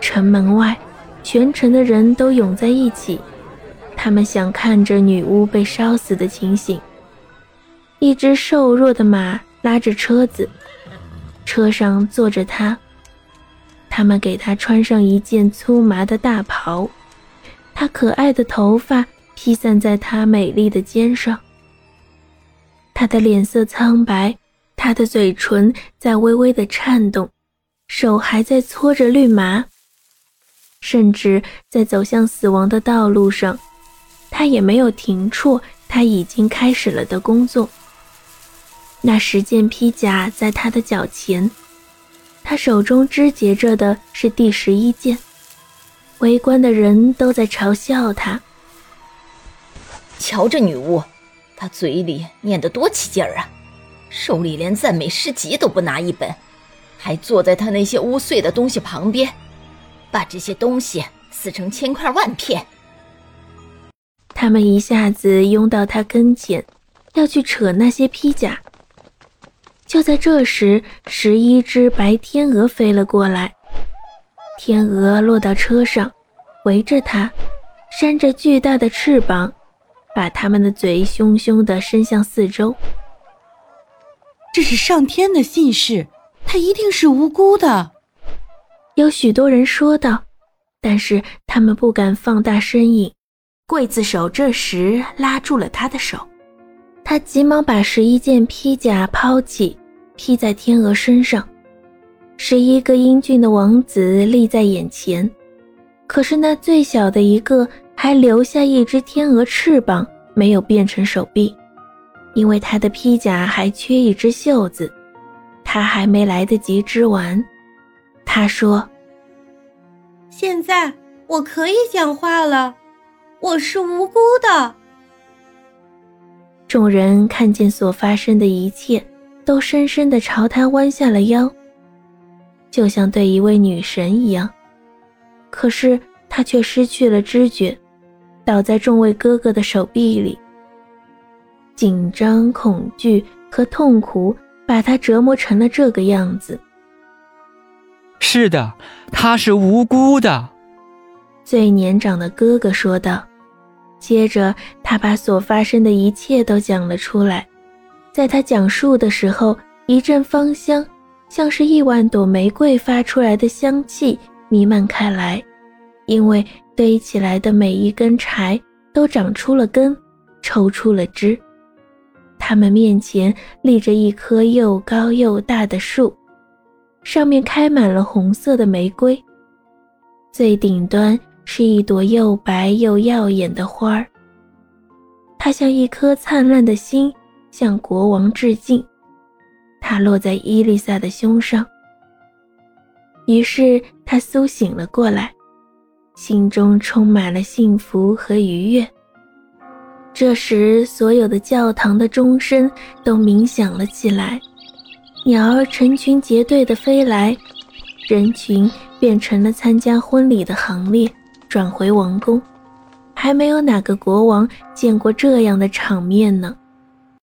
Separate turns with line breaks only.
城门外，全城的人都涌在一起，他们想看着女巫被烧死的情形。一只瘦弱的马拉着车子，车上坐着她。他们给她穿上一件粗麻的大袍，她可爱的头发披散在她美丽的肩上。她的脸色苍白，她的嘴唇在微微的颤动，手还在搓着绿麻。甚至在走向死亡的道路上，他也没有停错他已经开始了的工作。那十件披甲在他的脚前，他手中肢结着的是第十一件。围观的人都在嘲笑他。
瞧这女巫，她嘴里念得多起劲儿啊，手里连赞美诗集都不拿一本，还坐在她那些污秽的东西旁边。把这些东西撕成千块万片。
他们一下子拥到他跟前，要去扯那些披甲。就在这时，十一只白天鹅飞了过来，天鹅落到车上，围着它，扇着巨大的翅膀，把它们的嘴凶凶地伸向四周。
这是上天的信使，他一定是无辜的。
有许多人说道，但是他们不敢放大身影。刽子手这时拉住了他的手，他急忙把十一件披甲抛弃，披在天鹅身上。十一个英俊的王子立在眼前，可是那最小的一个还留下一只天鹅翅膀，没有变成手臂，因为他的披甲还缺一只袖子，他还没来得及织完。他说：“
现在我可以讲话了，我是无辜的。”
众人看见所发生的一切，都深深的朝他弯下了腰，就像对一位女神一样。可是他却失去了知觉，倒在众位哥哥的手臂里。紧张、恐惧和痛苦把他折磨成了这个样子。
是的，他是无辜的。
最年长的哥哥说道。接着，他把所发生的一切都讲了出来。在他讲述的时候，一阵芳香，像是亿万朵玫瑰发出来的香气弥漫开来。因为堆起来的每一根柴都长出了根，抽出了枝。他们面前立着一棵又高又大的树。上面开满了红色的玫瑰，最顶端是一朵又白又耀眼的花儿。它像一颗灿烂的心，向国王致敬。它落在伊丽莎的胸上，于是她苏醒了过来，心中充满了幸福和愉悦。这时，所有的教堂的钟声都鸣响了起来。鸟儿成群结队的飞来，人群变成了参加婚礼的行列，转回王宫。还没有哪个国王见过这样的场面呢。